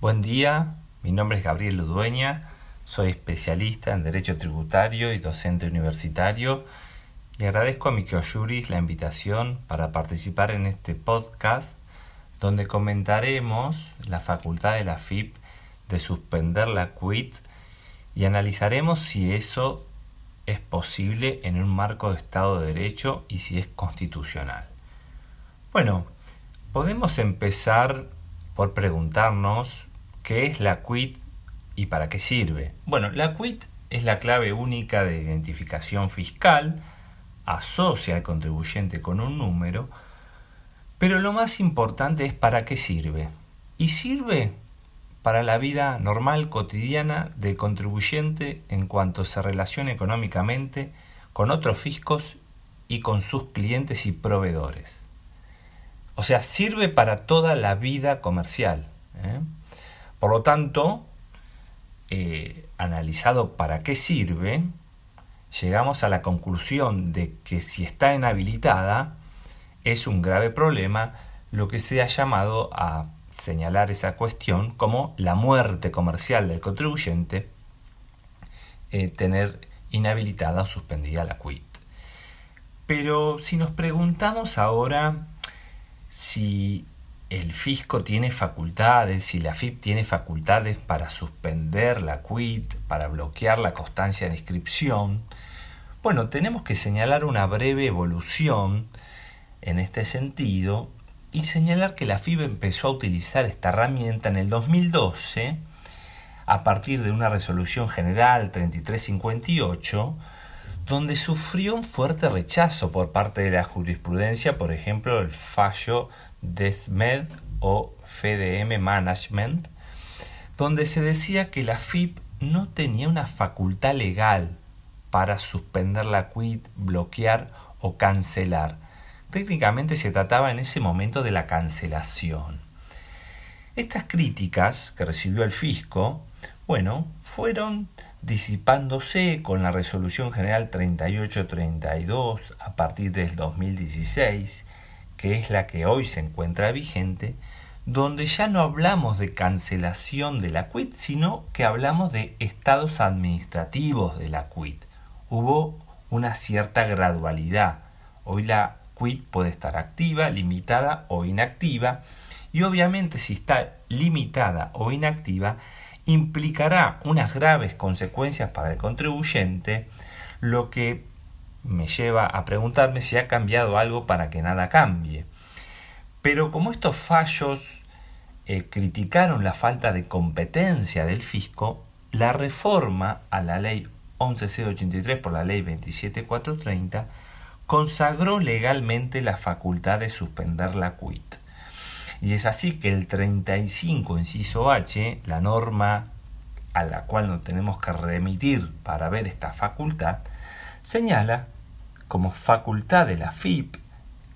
Buen día, mi nombre es Gabriel Ludueña, soy especialista en Derecho Tributario y docente universitario y agradezco a mi Juris la invitación para participar en este podcast donde comentaremos la facultad de la FIP de suspender la quit y analizaremos si eso es posible en un marco de Estado de Derecho y si es constitucional. Bueno, podemos empezar por preguntarnos qué es la quit y para qué sirve. Bueno, la quit es la clave única de identificación fiscal, asocia al contribuyente con un número, pero lo más importante es para qué sirve. Y sirve para la vida normal, cotidiana del contribuyente en cuanto se relaciona económicamente con otros fiscos y con sus clientes y proveedores. O sea, sirve para toda la vida comercial. ¿eh? Por lo tanto, eh, analizado para qué sirve, llegamos a la conclusión de que si está inhabilitada es un grave problema, lo que se ha llamado a señalar esa cuestión como la muerte comercial del contribuyente, eh, tener inhabilitada o suspendida la quit. Pero si nos preguntamos ahora si el fisco tiene facultades, si la FIP tiene facultades para suspender la quit, para bloquear la constancia de inscripción, bueno, tenemos que señalar una breve evolución en este sentido y señalar que la FIP empezó a utilizar esta herramienta en el 2012 a partir de una resolución general 3358 donde sufrió un fuerte rechazo por parte de la jurisprudencia, por ejemplo, el fallo de SMED o FDM Management, donde se decía que la FIP no tenía una facultad legal para suspender la quit, bloquear o cancelar. Técnicamente se trataba en ese momento de la cancelación. Estas críticas que recibió el fisco, bueno, fueron disipándose con la Resolución General 3832 a partir del 2016, que es la que hoy se encuentra vigente, donde ya no hablamos de cancelación de la quit, sino que hablamos de estados administrativos de la quit. Hubo una cierta gradualidad. Hoy la quit puede estar activa, limitada o inactiva, y obviamente si está limitada o inactiva, implicará unas graves consecuencias para el contribuyente, lo que me lleva a preguntarme si ha cambiado algo para que nada cambie. Pero como estos fallos eh, criticaron la falta de competencia del fisco, la reforma a la ley 11083 por la ley 27430 consagró legalmente la facultad de suspender la quit. Y es así que el 35, inciso H, la norma a la cual nos tenemos que remitir para ver esta facultad, señala como facultad de la FIP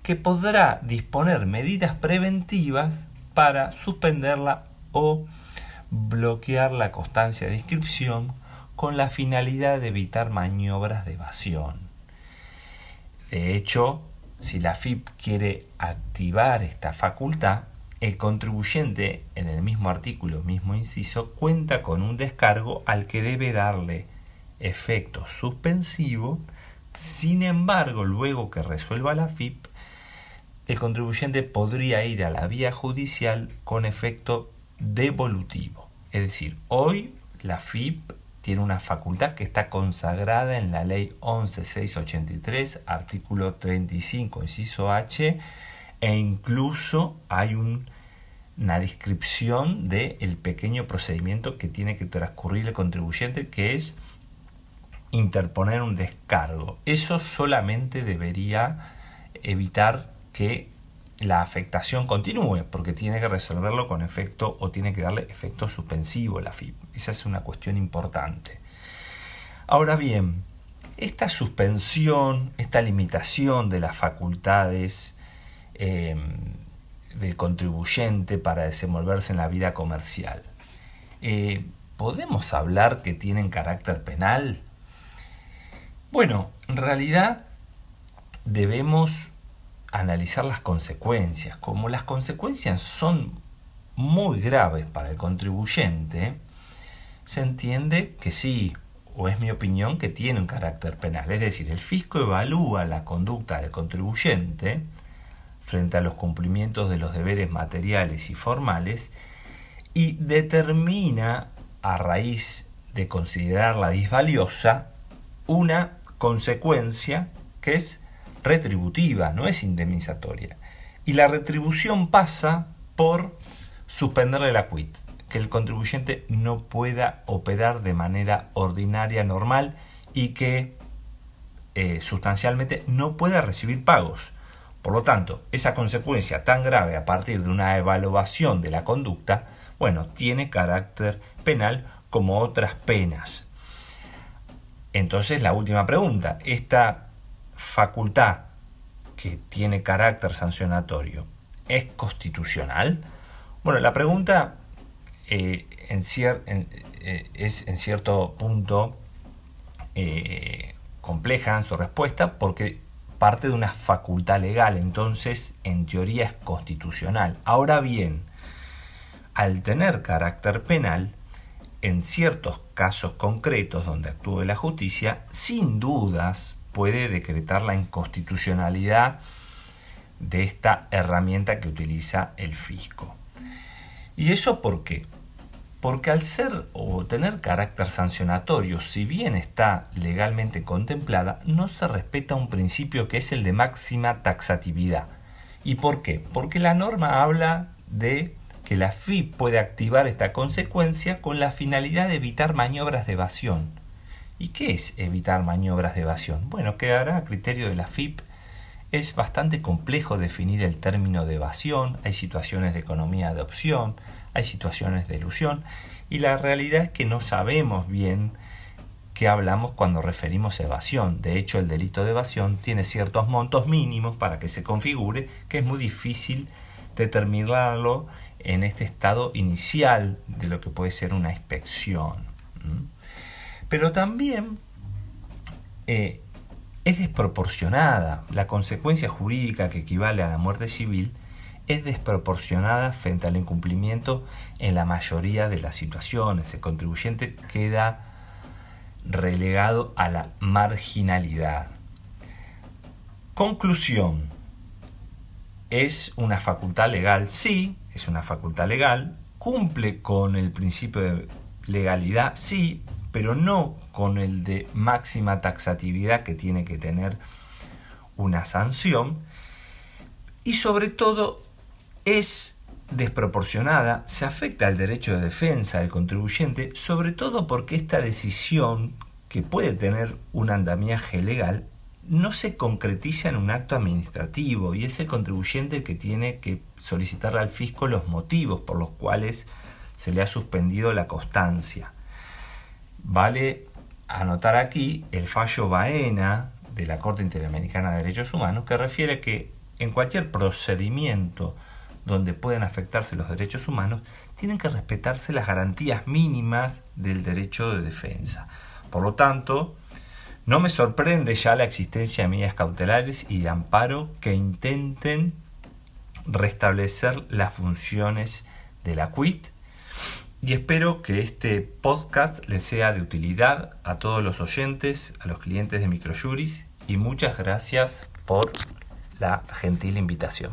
que podrá disponer medidas preventivas para suspenderla o bloquear la constancia de inscripción con la finalidad de evitar maniobras de evasión. De hecho, si la FIP quiere activar esta facultad, el contribuyente, en el mismo artículo, mismo inciso, cuenta con un descargo al que debe darle efecto suspensivo. Sin embargo, luego que resuelva la FIP, el contribuyente podría ir a la vía judicial con efecto devolutivo. Es decir, hoy la FIP tiene una facultad que está consagrada en la ley 11683, artículo 35, inciso H, e incluso hay una descripción del pequeño procedimiento que tiene que transcurrir el contribuyente, que es interponer un descargo. Eso solamente debería evitar que la afectación continúe, porque tiene que resolverlo con efecto o tiene que darle efecto suspensivo la FIP. Esa es una cuestión importante. Ahora bien, esta suspensión, esta limitación de las facultades eh, del contribuyente para desenvolverse en la vida comercial. Eh, ¿Podemos hablar que tienen carácter penal? Bueno, en realidad debemos analizar las consecuencias. Como las consecuencias son muy graves para el contribuyente, se entiende que sí, o es mi opinión, que tiene un carácter penal. Es decir, el fisco evalúa la conducta del contribuyente frente a los cumplimientos de los deberes materiales y formales y determina, a raíz de considerarla disvaliosa, una consecuencia que es retributiva, no es indemnizatoria. Y la retribución pasa por suspenderle la quit, que el contribuyente no pueda operar de manera ordinaria, normal y que eh, sustancialmente no pueda recibir pagos. Por lo tanto, esa consecuencia tan grave a partir de una evaluación de la conducta, bueno, tiene carácter penal como otras penas. Entonces, la última pregunta, esta facultad que tiene carácter sancionatorio, ¿es constitucional? Bueno, la pregunta eh, eh, es en cierto punto eh, compleja en su respuesta porque parte de una facultad legal, entonces en teoría es constitucional. Ahora bien, al tener carácter penal, en ciertos casos concretos donde actúe la justicia, sin dudas puede decretar la inconstitucionalidad de esta herramienta que utiliza el fisco. ¿Y eso por qué? Porque al ser o tener carácter sancionatorio, si bien está legalmente contemplada, no se respeta un principio que es el de máxima taxatividad. ¿Y por qué? Porque la norma habla de que la FIP puede activar esta consecuencia con la finalidad de evitar maniobras de evasión. ¿Y qué es evitar maniobras de evasión? Bueno, quedará a criterio de la FIP. Es bastante complejo definir el término de evasión, hay situaciones de economía de opción, hay situaciones de ilusión, y la realidad es que no sabemos bien qué hablamos cuando referimos evasión. De hecho, el delito de evasión tiene ciertos montos mínimos para que se configure, que es muy difícil determinarlo en este estado inicial de lo que puede ser una inspección. Pero también eh, es desproporcionada. La consecuencia jurídica que equivale a la muerte civil es desproporcionada frente al incumplimiento en la mayoría de las situaciones. El contribuyente queda relegado a la marginalidad. Conclusión. ¿Es una facultad legal? Sí, es una facultad legal. ¿Cumple con el principio de legalidad? Sí, pero no con el de máxima taxatividad que tiene que tener una sanción. Y sobre todo es desproporcionada, se afecta al derecho de defensa del contribuyente, sobre todo porque esta decisión, que puede tener un andamiaje legal, no se concretiza en un acto administrativo y es el contribuyente el que tiene que solicitarle al fisco los motivos por los cuales se le ha suspendido la constancia. Vale anotar aquí el fallo Baena de la Corte Interamericana de Derechos Humanos que refiere que en cualquier procedimiento donde pueden afectarse los derechos humanos, tienen que respetarse las garantías mínimas del derecho de defensa. Por lo tanto, no me sorprende ya la existencia de medidas cautelares y de amparo que intenten restablecer las funciones de la QUIT y espero que este podcast les sea de utilidad a todos los oyentes, a los clientes de Microjuris y muchas gracias por la gentil invitación.